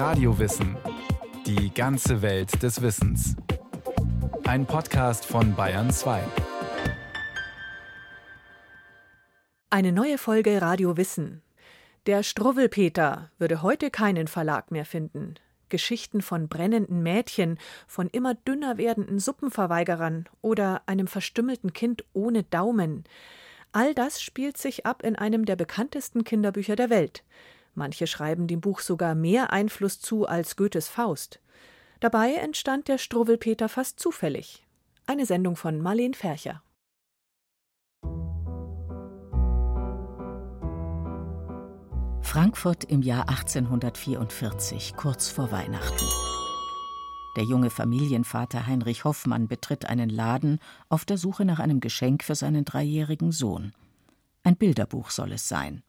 Radiowissen. Die ganze Welt des Wissens. Ein Podcast von Bayern 2. Eine neue Folge Radio Wissen. Der Struwwelpeter würde heute keinen Verlag mehr finden. Geschichten von brennenden Mädchen, von immer dünner werdenden Suppenverweigerern oder einem verstümmelten Kind ohne Daumen. All das spielt sich ab in einem der bekanntesten Kinderbücher der Welt. Manche schreiben dem Buch sogar mehr Einfluss zu als Goethes Faust. Dabei entstand der Struwwelpeter fast zufällig. Eine Sendung von Marleen Fercher. Frankfurt im Jahr 1844, kurz vor Weihnachten. Der junge Familienvater Heinrich Hoffmann betritt einen Laden auf der Suche nach einem Geschenk für seinen dreijährigen Sohn. Ein Bilderbuch soll es sein.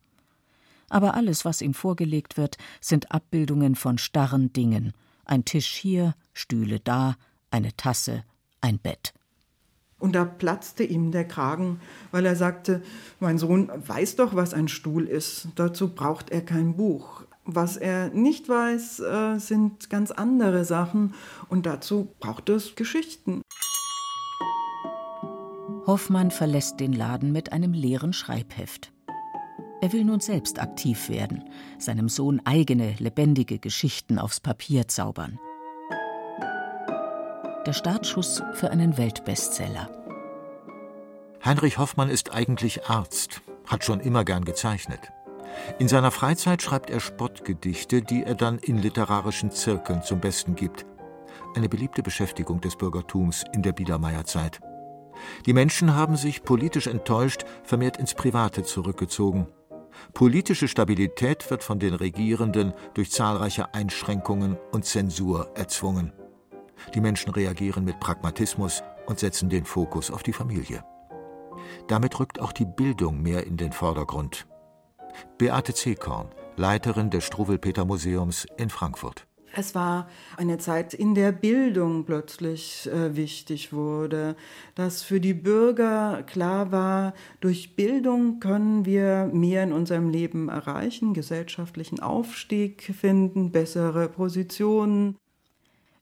Aber alles, was ihm vorgelegt wird, sind Abbildungen von starren Dingen. Ein Tisch hier, Stühle da, eine Tasse, ein Bett. Und da platzte ihm der Kragen, weil er sagte, mein Sohn weiß doch, was ein Stuhl ist. Dazu braucht er kein Buch. Was er nicht weiß, äh, sind ganz andere Sachen und dazu braucht es Geschichten. Hoffmann verlässt den Laden mit einem leeren Schreibheft. Er will nun selbst aktiv werden, seinem Sohn eigene, lebendige Geschichten aufs Papier zaubern. Der Startschuss für einen Weltbestseller. Heinrich Hoffmann ist eigentlich Arzt, hat schon immer gern gezeichnet. In seiner Freizeit schreibt er Spottgedichte, die er dann in literarischen Zirkeln zum Besten gibt. Eine beliebte Beschäftigung des Bürgertums in der Biedermeierzeit. Die Menschen haben sich politisch enttäuscht vermehrt ins Private zurückgezogen. Politische Stabilität wird von den Regierenden durch zahlreiche Einschränkungen und Zensur erzwungen. Die Menschen reagieren mit Pragmatismus und setzen den Fokus auf die Familie. Damit rückt auch die Bildung mehr in den Vordergrund. Beate Zekorn, Leiterin des Struwwelpeter-Museums in Frankfurt. Es war eine Zeit, in der Bildung plötzlich äh, wichtig wurde, dass für die Bürger klar war, durch Bildung können wir mehr in unserem Leben erreichen, gesellschaftlichen Aufstieg finden, bessere Positionen.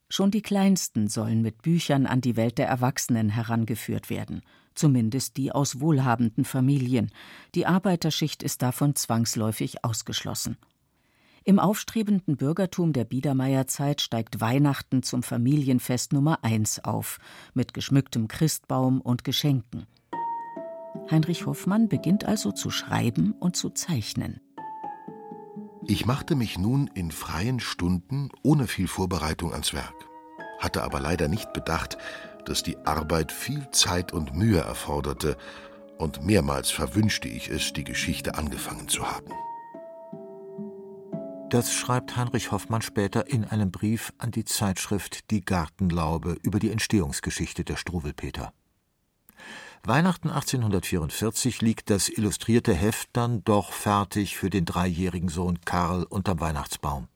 Schon die Kleinsten sollen mit Büchern an die Welt der Erwachsenen herangeführt werden zumindest die aus wohlhabenden Familien. Die Arbeiterschicht ist davon zwangsläufig ausgeschlossen. Im aufstrebenden Bürgertum der Biedermeierzeit steigt Weihnachten zum Familienfest Nummer eins auf, mit geschmücktem Christbaum und Geschenken. Heinrich Hoffmann beginnt also zu schreiben und zu zeichnen. Ich machte mich nun in freien Stunden ohne viel Vorbereitung ans Werk, hatte aber leider nicht bedacht, dass die Arbeit viel Zeit und Mühe erforderte, und mehrmals verwünschte ich es, die Geschichte angefangen zu haben. Das schreibt Heinrich Hoffmann später in einem Brief an die Zeitschrift Die Gartenlaube über die Entstehungsgeschichte der Struwelpeter. Weihnachten 1844 liegt das illustrierte Heft dann doch fertig für den dreijährigen Sohn Karl unterm Weihnachtsbaum.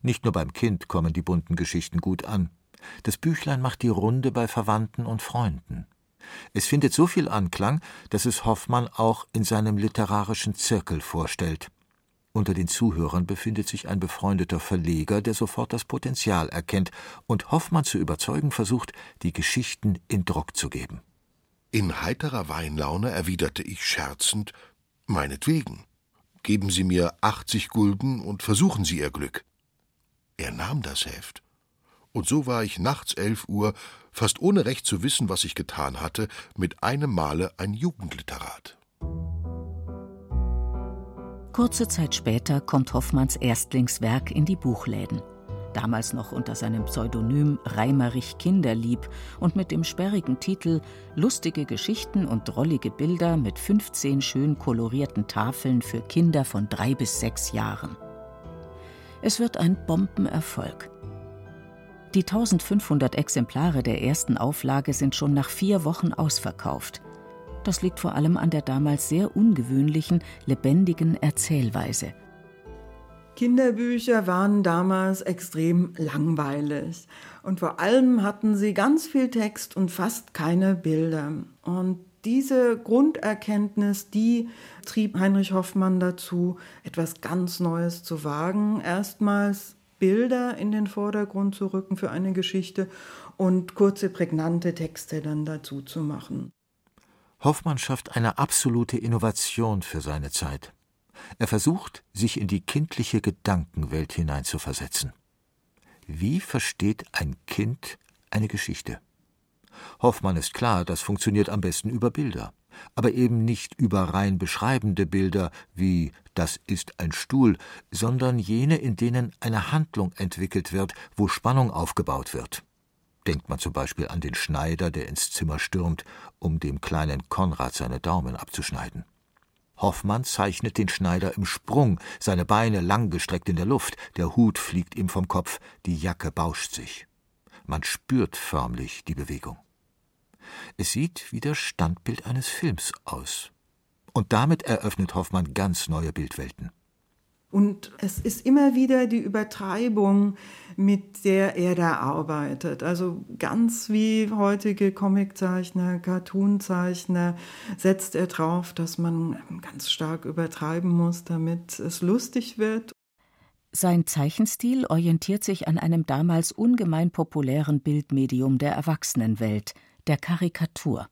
Nicht nur beim Kind kommen die bunten Geschichten gut an. Das Büchlein macht die Runde bei Verwandten und Freunden. Es findet so viel Anklang, dass es Hoffmann auch in seinem literarischen Zirkel vorstellt. Unter den Zuhörern befindet sich ein befreundeter Verleger, der sofort das Potenzial erkennt und Hoffmann zu überzeugen versucht, die Geschichten in Druck zu geben. In heiterer Weinlaune erwiderte ich scherzend: Meinetwegen. Geben Sie mir 80 Gulden und versuchen Sie Ihr Glück. Er nahm das Heft und so war ich nachts elf Uhr, fast ohne recht zu wissen, was ich getan hatte, mit einem Male ein Jugendliterat. Kurze Zeit später kommt Hoffmanns Erstlingswerk in die Buchläden. Damals noch unter seinem Pseudonym Reimerich Kinderlieb und mit dem sperrigen Titel Lustige Geschichten und drollige Bilder mit 15 schön kolorierten Tafeln für Kinder von drei bis sechs Jahren. Es wird ein Bombenerfolg. Die 1500 Exemplare der ersten Auflage sind schon nach vier Wochen ausverkauft. Das liegt vor allem an der damals sehr ungewöhnlichen, lebendigen Erzählweise. Kinderbücher waren damals extrem langweilig und vor allem hatten sie ganz viel Text und fast keine Bilder. Und diese Grunderkenntnis, die trieb Heinrich Hoffmann dazu, etwas ganz Neues zu wagen. Erstmals Bilder in den Vordergrund zu rücken für eine Geschichte und kurze, prägnante Texte dann dazu zu machen. Hoffmann schafft eine absolute Innovation für seine Zeit. Er versucht, sich in die kindliche Gedankenwelt hineinzuversetzen. Wie versteht ein Kind eine Geschichte? Hoffmann ist klar, das funktioniert am besten über Bilder, aber eben nicht über rein beschreibende Bilder wie das ist ein Stuhl, sondern jene, in denen eine Handlung entwickelt wird, wo Spannung aufgebaut wird. Denkt man zum Beispiel an den Schneider, der ins Zimmer stürmt, um dem kleinen Konrad seine Daumen abzuschneiden. Hoffmann zeichnet den Schneider im Sprung, seine Beine langgestreckt in der Luft, der Hut fliegt ihm vom Kopf, die Jacke bauscht sich. Man spürt förmlich die Bewegung. Es sieht wie das Standbild eines Films aus. Und damit eröffnet Hoffmann ganz neue Bildwelten. Und es ist immer wieder die Übertreibung, mit der er da arbeitet. Also ganz wie heutige Comiczeichner, Cartoonzeichner setzt er drauf, dass man ganz stark übertreiben muss, damit es lustig wird. Sein Zeichenstil orientiert sich an einem damals ungemein populären Bildmedium der Erwachsenenwelt, der Karikatur.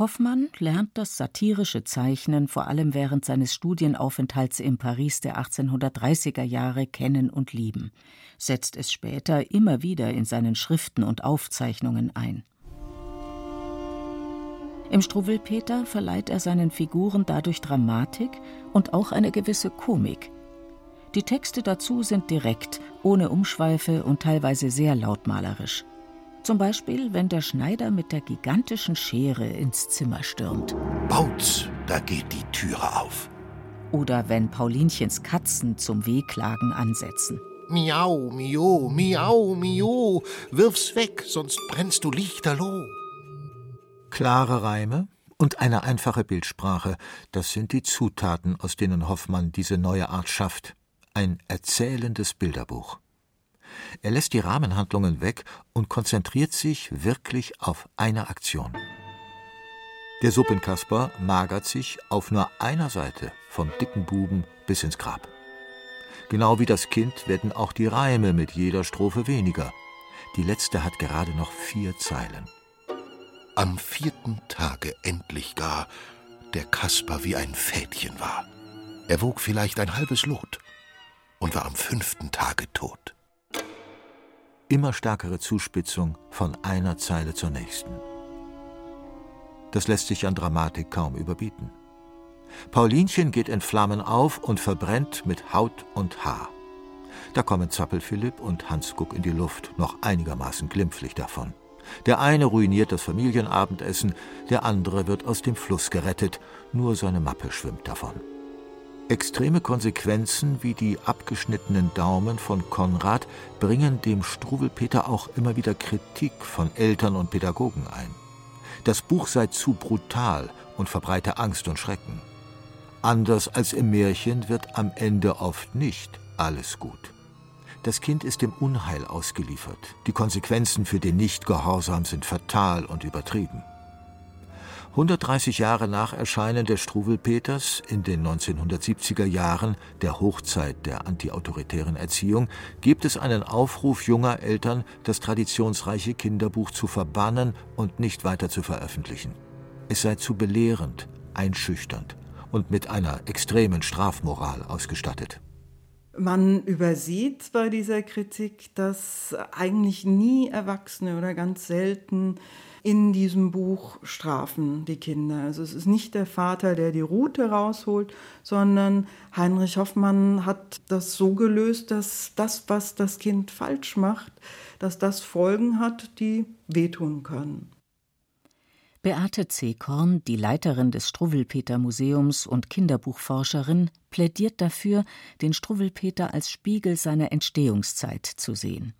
Hoffmann lernt das satirische Zeichnen vor allem während seines Studienaufenthalts in Paris der 1830er Jahre kennen und lieben, setzt es später immer wieder in seinen Schriften und Aufzeichnungen ein. Im Struwwelpeter verleiht er seinen Figuren dadurch Dramatik und auch eine gewisse Komik. Die Texte dazu sind direkt, ohne Umschweife und teilweise sehr lautmalerisch. Zum Beispiel, wenn der Schneider mit der gigantischen Schere ins Zimmer stürmt. Bautz, da geht die Türe auf. Oder wenn Paulinchens Katzen zum Wehklagen ansetzen. Miau, mio, miau, mio, wirf's weg, sonst brennst du lichterloh. Klare Reime und eine einfache Bildsprache, das sind die Zutaten, aus denen Hoffmann diese neue Art schafft. Ein erzählendes Bilderbuch. Er lässt die Rahmenhandlungen weg und konzentriert sich wirklich auf eine Aktion. Der Suppenkasper magert sich auf nur einer Seite vom dicken Buben bis ins Grab. Genau wie das Kind werden auch die Reime mit jeder Strophe weniger. Die letzte hat gerade noch vier Zeilen. Am vierten Tage endlich gar der Kasper wie ein Fädchen war. Er wog vielleicht ein halbes Lot und war am fünften Tage tot immer stärkere Zuspitzung von einer Zeile zur nächsten. Das lässt sich an Dramatik kaum überbieten. Paulinchen geht in Flammen auf und verbrennt mit Haut und Haar. Da kommen Zappel-Philipp und Hans-Guck in die Luft, noch einigermaßen glimpflich davon. Der eine ruiniert das Familienabendessen, der andere wird aus dem Fluss gerettet, nur seine Mappe schwimmt davon. Extreme Konsequenzen wie die abgeschnittenen Daumen von Konrad bringen dem Struwelpeter auch immer wieder Kritik von Eltern und Pädagogen ein. Das Buch sei zu brutal und verbreite Angst und Schrecken. Anders als im Märchen wird am Ende oft nicht alles gut. Das Kind ist dem Unheil ausgeliefert. Die Konsequenzen für den Nichtgehorsam sind fatal und übertrieben. 130 Jahre nach Erscheinen des Struwelpeters in den 1970er Jahren, der Hochzeit der antiautoritären Erziehung, gibt es einen Aufruf junger Eltern, das traditionsreiche Kinderbuch zu verbannen und nicht weiter zu veröffentlichen. Es sei zu belehrend, einschüchternd und mit einer extremen Strafmoral ausgestattet. Man übersieht bei dieser Kritik, dass eigentlich nie Erwachsene oder ganz selten in diesem Buch strafen die Kinder. Also es ist nicht der Vater, der die Rute rausholt, sondern Heinrich Hoffmann hat das so gelöst, dass das, was das Kind falsch macht, dass das Folgen hat, die wehtun können. Beate C. Korn, die Leiterin des Struwwelpeter Museums und Kinderbuchforscherin, plädiert dafür, den Struwwelpeter als Spiegel seiner Entstehungszeit zu sehen.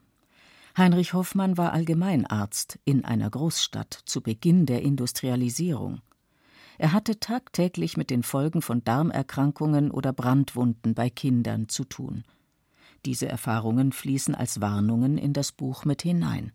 Heinrich Hoffmann war Allgemeinarzt in einer Großstadt zu Beginn der Industrialisierung. Er hatte tagtäglich mit den Folgen von Darmerkrankungen oder Brandwunden bei Kindern zu tun. Diese Erfahrungen fließen als Warnungen in das Buch mit hinein.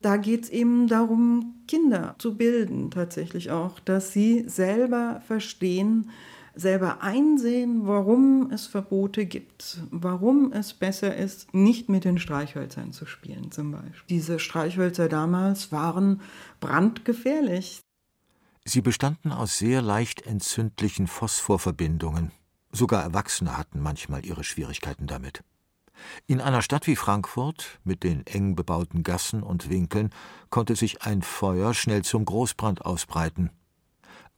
Da geht es eben darum, Kinder zu bilden, tatsächlich auch, dass sie selber verstehen, selber einsehen, warum es Verbote gibt, warum es besser ist, nicht mit den Streichhölzern zu spielen zum Beispiel. Diese Streichhölzer damals waren brandgefährlich. Sie bestanden aus sehr leicht entzündlichen Phosphorverbindungen. Sogar Erwachsene hatten manchmal ihre Schwierigkeiten damit. In einer Stadt wie Frankfurt mit den eng bebauten Gassen und Winkeln konnte sich ein Feuer schnell zum Großbrand ausbreiten.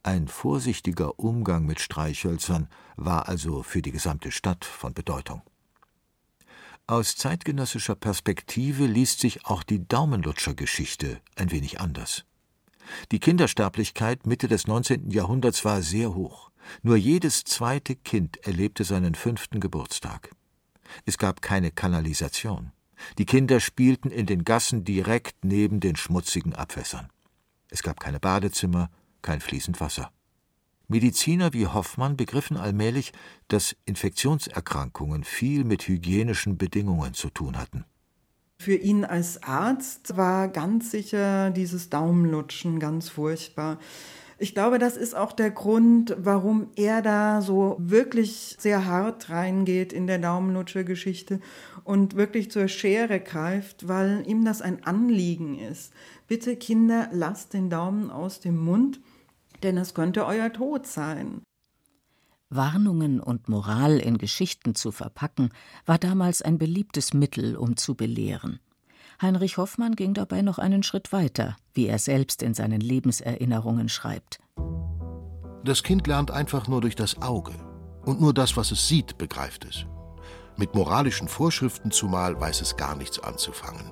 Ein vorsichtiger Umgang mit Streichhölzern war also für die gesamte Stadt von Bedeutung. Aus zeitgenössischer Perspektive liest sich auch die Daumenlutscher-Geschichte ein wenig anders. Die Kindersterblichkeit Mitte des 19. Jahrhunderts war sehr hoch. Nur jedes zweite Kind erlebte seinen fünften Geburtstag. Es gab keine Kanalisation. Die Kinder spielten in den Gassen direkt neben den schmutzigen Abwässern. Es gab keine Badezimmer, kein fließend Wasser. Mediziner wie Hoffmann begriffen allmählich, dass Infektionserkrankungen viel mit hygienischen Bedingungen zu tun hatten. Für ihn als Arzt war ganz sicher dieses Daumenlutschen ganz furchtbar. Ich glaube, das ist auch der Grund, warum er da so wirklich sehr hart reingeht in der Daumenlutscher-Geschichte und wirklich zur Schere greift, weil ihm das ein Anliegen ist. Bitte Kinder, lasst den Daumen aus dem Mund denn es könnte euer Tod sein. Warnungen und Moral in Geschichten zu verpacken, war damals ein beliebtes Mittel, um zu belehren. Heinrich Hoffmann ging dabei noch einen Schritt weiter, wie er selbst in seinen Lebenserinnerungen schreibt. Das Kind lernt einfach nur durch das Auge. Und nur das, was es sieht, begreift es. Mit moralischen Vorschriften zumal weiß es gar nichts anzufangen.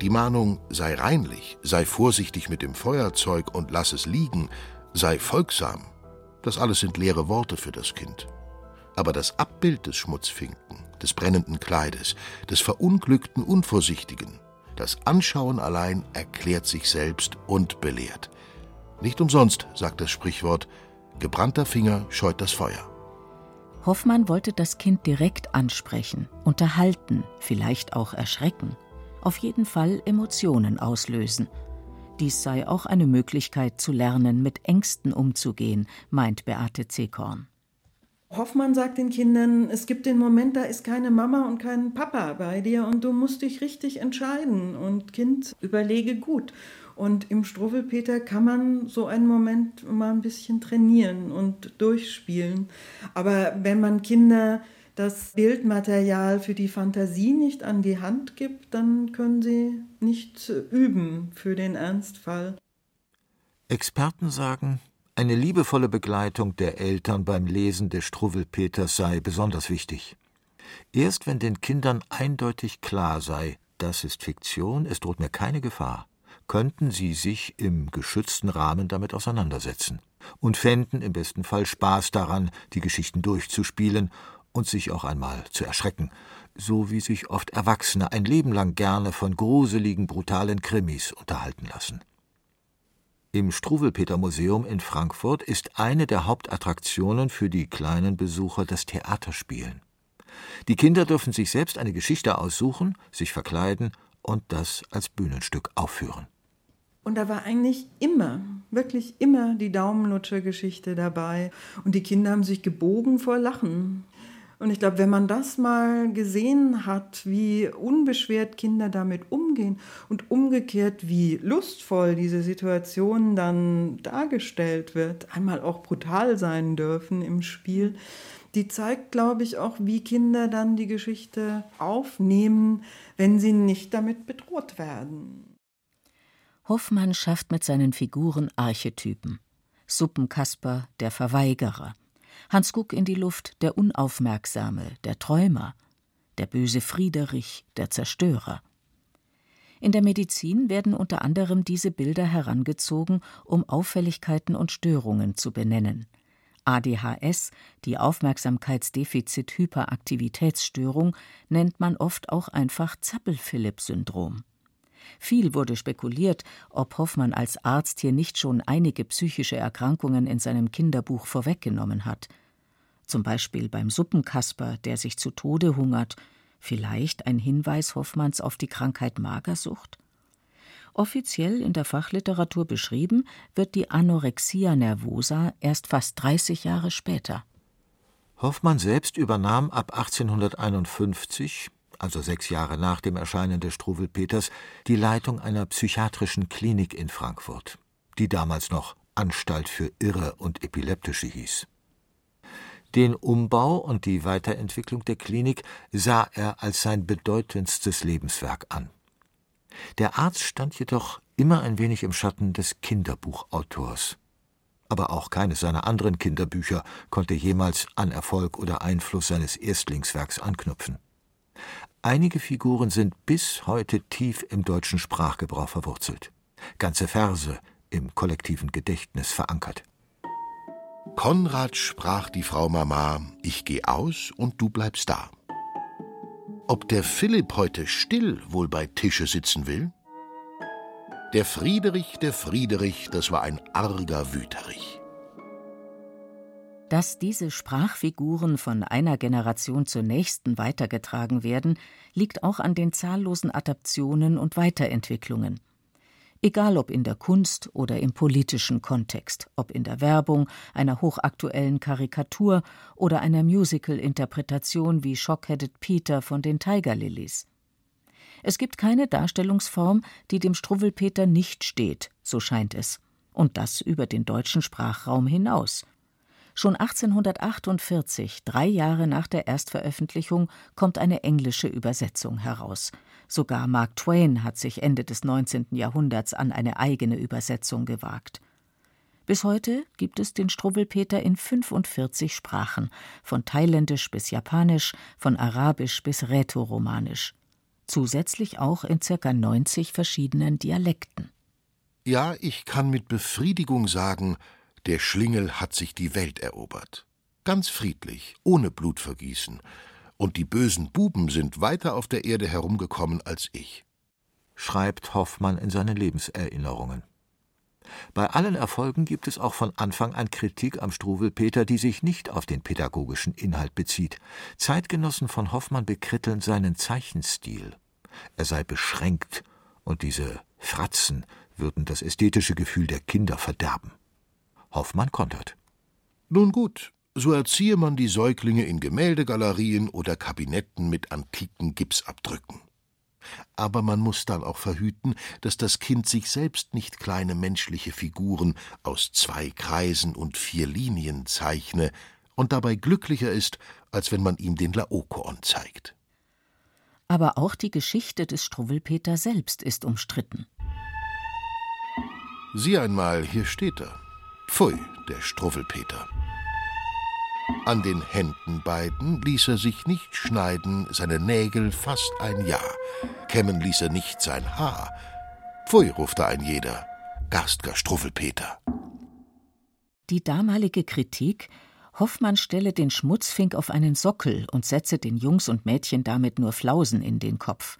Die Mahnung sei reinlich, sei vorsichtig mit dem Feuerzeug und lass es liegen, sei folgsam, das alles sind leere Worte für das Kind. Aber das Abbild des Schmutzfinken, des brennenden Kleides, des verunglückten Unvorsichtigen, das Anschauen allein erklärt sich selbst und belehrt. Nicht umsonst sagt das Sprichwort, gebrannter Finger scheut das Feuer. Hoffmann wollte das Kind direkt ansprechen, unterhalten, vielleicht auch erschrecken, auf jeden Fall Emotionen auslösen – dies sei auch eine Möglichkeit zu lernen, mit Ängsten umzugehen, meint Beate Zekorn. Hoffmann sagt den Kindern, es gibt den Moment, da ist keine Mama und kein Papa bei dir und du musst dich richtig entscheiden. Und Kind, überlege gut. Und im Struffelpeter kann man so einen Moment mal ein bisschen trainieren und durchspielen. Aber wenn man Kinder das Bildmaterial für die Fantasie nicht an die Hand gibt, dann können sie nicht üben für den Ernstfall. Experten sagen, eine liebevolle Begleitung der Eltern beim Lesen des Struwwelpeters sei besonders wichtig. Erst wenn den Kindern eindeutig klar sei, das ist Fiktion, es droht mir keine Gefahr, könnten sie sich im geschützten Rahmen damit auseinandersetzen und fänden im besten Fall Spaß daran, die Geschichten durchzuspielen und sich auch einmal zu erschrecken, so wie sich oft Erwachsene ein Leben lang gerne von gruseligen, brutalen Krimis unterhalten lassen. Im Struwelpeter Museum in Frankfurt ist eine der Hauptattraktionen für die kleinen Besucher das Theaterspielen. Die Kinder dürfen sich selbst eine Geschichte aussuchen, sich verkleiden und das als Bühnenstück aufführen. Und da war eigentlich immer, wirklich immer die Daumenlutscher-Geschichte dabei. Und die Kinder haben sich gebogen vor Lachen. Und ich glaube, wenn man das mal gesehen hat, wie unbeschwert Kinder damit umgehen und umgekehrt, wie lustvoll diese Situation dann dargestellt wird, einmal auch brutal sein dürfen im Spiel, die zeigt, glaube ich, auch, wie Kinder dann die Geschichte aufnehmen, wenn sie nicht damit bedroht werden. Hoffmann schafft mit seinen Figuren Archetypen. Suppenkasper, der Verweigerer, Hans Guck in die Luft, der Unaufmerksame, der Träumer, der böse Friederich, der Zerstörer. In der Medizin werden unter anderem diese Bilder herangezogen, um Auffälligkeiten und Störungen zu benennen. ADHS, die Aufmerksamkeitsdefizit-Hyperaktivitätsstörung, nennt man oft auch einfach Zappel-Philipp-Syndrom. Viel wurde spekuliert, ob Hoffmann als Arzt hier nicht schon einige psychische Erkrankungen in seinem Kinderbuch vorweggenommen hat. Zum Beispiel beim Suppenkasper, der sich zu Tode hungert, vielleicht ein Hinweis Hoffmanns auf die Krankheit Magersucht? Offiziell in der Fachliteratur beschrieben wird die Anorexia nervosa erst fast 30 Jahre später. Hoffmann selbst übernahm ab 1851, also sechs Jahre nach dem Erscheinen des Struwelpeters, die Leitung einer psychiatrischen Klinik in Frankfurt, die damals noch Anstalt für Irre und Epileptische hieß. Den Umbau und die Weiterentwicklung der Klinik sah er als sein bedeutendstes Lebenswerk an. Der Arzt stand jedoch immer ein wenig im Schatten des Kinderbuchautors aber auch keines seiner anderen Kinderbücher konnte jemals an Erfolg oder Einfluss seines Erstlingswerks anknüpfen. Einige Figuren sind bis heute tief im deutschen Sprachgebrauch verwurzelt, ganze Verse im kollektiven Gedächtnis verankert. Konrad sprach die Frau Mama, ich geh aus und du bleibst da. Ob der Philipp heute still wohl bei Tische sitzen will? Der Friederich, der Friederich, das war ein arger Wüterich. Dass diese Sprachfiguren von einer Generation zur nächsten weitergetragen werden, liegt auch an den zahllosen Adaptionen und Weiterentwicklungen. Egal ob in der Kunst oder im politischen Kontext, ob in der Werbung, einer hochaktuellen Karikatur oder einer Musical-Interpretation wie Shockheaded Peter von den Tiger Lilies. Es gibt keine Darstellungsform, die dem Struwwelpeter nicht steht, so scheint es. Und das über den deutschen Sprachraum hinaus. Schon 1848, drei Jahre nach der Erstveröffentlichung, kommt eine englische Übersetzung heraus. Sogar Mark Twain hat sich Ende des 19. Jahrhunderts an eine eigene Übersetzung gewagt. Bis heute gibt es den Struwwelpeter in 45 Sprachen, von Thailändisch bis Japanisch, von Arabisch bis Rätoromanisch zusätzlich auch in ca. 90 verschiedenen Dialekten. Ja, ich kann mit Befriedigung sagen, der Schlingel hat sich die Welt erobert. Ganz friedlich, ohne Blutvergießen. Und die bösen Buben sind weiter auf der Erde herumgekommen als ich. Schreibt Hoffmann in seinen Lebenserinnerungen. Bei allen Erfolgen gibt es auch von Anfang an Kritik am Struwelpeter, die sich nicht auf den pädagogischen Inhalt bezieht. Zeitgenossen von Hoffmann bekritteln seinen Zeichenstil. Er sei beschränkt und diese Fratzen würden das ästhetische Gefühl der Kinder verderben. Hoffmann kontert. Nun gut, so erziehe man die Säuglinge in Gemäldegalerien oder Kabinetten mit antiken Gipsabdrücken. Aber man muss dann auch verhüten, dass das Kind sich selbst nicht kleine menschliche Figuren aus zwei Kreisen und vier Linien zeichne und dabei glücklicher ist, als wenn man ihm den Laokoon zeigt. Aber auch die Geschichte des Struwwelpeter selbst ist umstritten. Sieh einmal, hier steht er. Pfui, der Struwwelpeter. An den Händen beiden ließ er sich nicht schneiden, seine Nägel fast ein Jahr. Kämmen ließ er nicht sein Haar. Pfui, rufte ein jeder. Garstger Struffelpeter. Die damalige Kritik, Hoffmann stelle den Schmutzfink auf einen Sockel und setze den Jungs und Mädchen damit nur Flausen in den Kopf.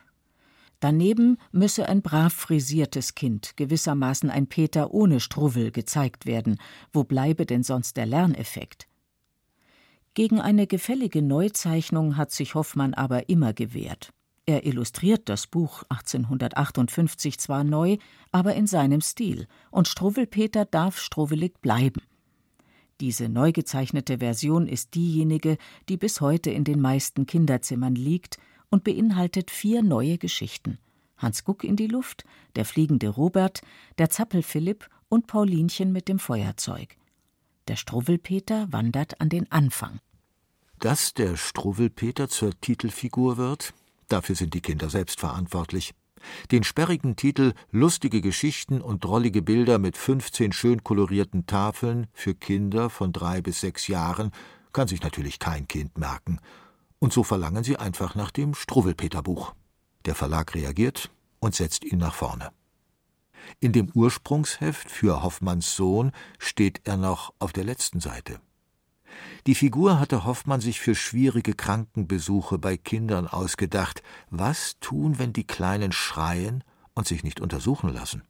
Daneben müsse ein brav frisiertes Kind, gewissermaßen ein Peter ohne Struwwel, gezeigt werden. Wo bleibe denn sonst der Lerneffekt? Gegen eine gefällige Neuzeichnung hat sich Hoffmann aber immer gewehrt. Er illustriert das Buch 1858 zwar neu, aber in seinem Stil, und Struwwelpeter darf struwwelig bleiben. Diese neu gezeichnete Version ist diejenige, die bis heute in den meisten Kinderzimmern liegt und beinhaltet vier neue Geschichten: Hans Guck in die Luft, der fliegende Robert, der Zappel Philipp und Paulinchen mit dem Feuerzeug. Der Struwwelpeter wandert an den Anfang. Dass der Struwwelpeter zur Titelfigur wird, dafür sind die Kinder selbst verantwortlich. Den sperrigen Titel Lustige Geschichten und drollige Bilder mit 15 schön kolorierten Tafeln für Kinder von drei bis sechs Jahren kann sich natürlich kein Kind merken. Und so verlangen sie einfach nach dem Struwwelpeter-Buch. Der Verlag reagiert und setzt ihn nach vorne. In dem Ursprungsheft für Hoffmanns Sohn steht er noch auf der letzten Seite. Die Figur hatte Hoffmann sich für schwierige Krankenbesuche bei Kindern ausgedacht. Was tun, wenn die Kleinen schreien und sich nicht untersuchen lassen?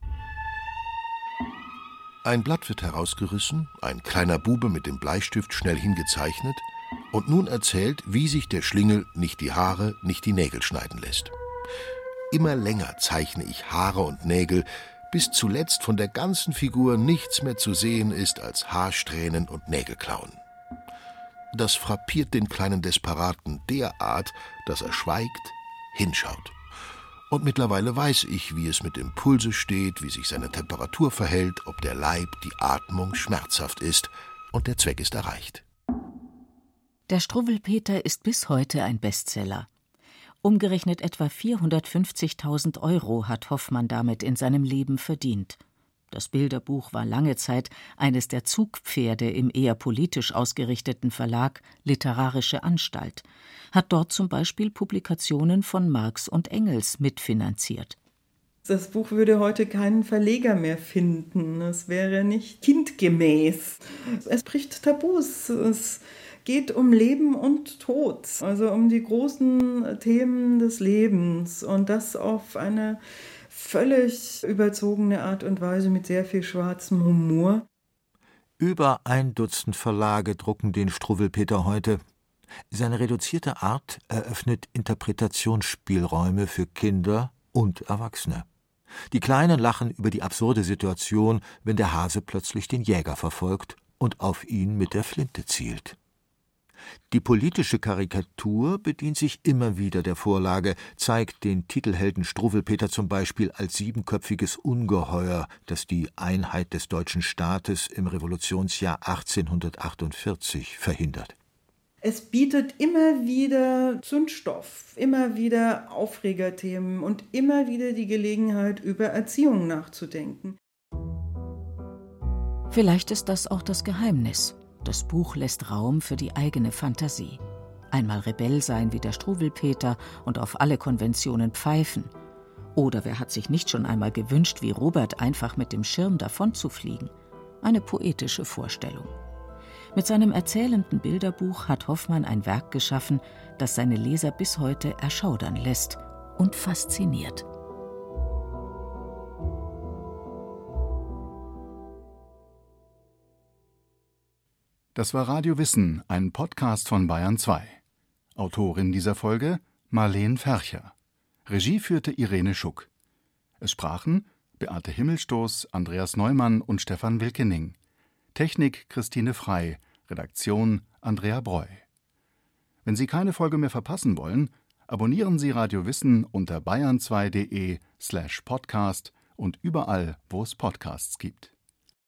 Ein Blatt wird herausgerissen, ein kleiner Bube mit dem Bleistift schnell hingezeichnet und nun erzählt, wie sich der Schlingel nicht die Haare, nicht die Nägel schneiden lässt. Immer länger zeichne ich Haare und Nägel, bis zuletzt von der ganzen Figur nichts mehr zu sehen ist als Haarsträhnen und Nägelklauen. das frappiert den kleinen Desperaten derart, dass er schweigt, hinschaut. Und mittlerweile weiß ich, wie es mit dem Pulse steht, wie sich seine Temperatur verhält, ob der Leib, die Atmung schmerzhaft ist, und der Zweck ist erreicht. Der Struwwelpeter ist bis heute ein Bestseller. Umgerechnet etwa 450.000 Euro hat Hoffmann damit in seinem Leben verdient. Das Bilderbuch war lange Zeit eines der Zugpferde im eher politisch ausgerichteten Verlag Literarische Anstalt, hat dort zum Beispiel Publikationen von Marx und Engels mitfinanziert. Das Buch würde heute keinen Verleger mehr finden. Es wäre nicht kindgemäß. Es bricht Tabus. Es geht um Leben und Tod, also um die großen Themen des Lebens und das auf eine völlig überzogene Art und Weise mit sehr viel schwarzem Humor. Über ein Dutzend Verlage drucken den Struwwelpeter heute. Seine reduzierte Art eröffnet Interpretationsspielräume für Kinder und Erwachsene. Die Kleinen lachen über die absurde Situation, wenn der Hase plötzlich den Jäger verfolgt und auf ihn mit der Flinte zielt. Die politische Karikatur bedient sich immer wieder der Vorlage, zeigt den Titelhelden Struwwelpeter zum Beispiel als siebenköpfiges Ungeheuer, das die Einheit des deutschen Staates im Revolutionsjahr 1848 verhindert. Es bietet immer wieder Zündstoff, immer wieder Aufregerthemen und immer wieder die Gelegenheit, über Erziehung nachzudenken. Vielleicht ist das auch das Geheimnis. Das Buch lässt Raum für die eigene Fantasie. Einmal Rebell sein wie der Struwwelpeter und auf alle Konventionen pfeifen. Oder wer hat sich nicht schon einmal gewünscht, wie Robert einfach mit dem Schirm davonzufliegen? Eine poetische Vorstellung. Mit seinem erzählenden Bilderbuch hat Hoffmann ein Werk geschaffen, das seine Leser bis heute erschaudern lässt und fasziniert. Das war Radio Wissen, ein Podcast von Bayern 2. Autorin dieser Folge Marleen Fercher. Regie führte Irene Schuck. Es sprachen Beate Himmelstoß, Andreas Neumann und Stefan Wilkening. Technik Christine Frei, Redaktion Andrea Breu. Wenn Sie keine Folge mehr verpassen wollen, abonnieren Sie Radio Wissen unter bayern2.de slash podcast und überall, wo es Podcasts gibt.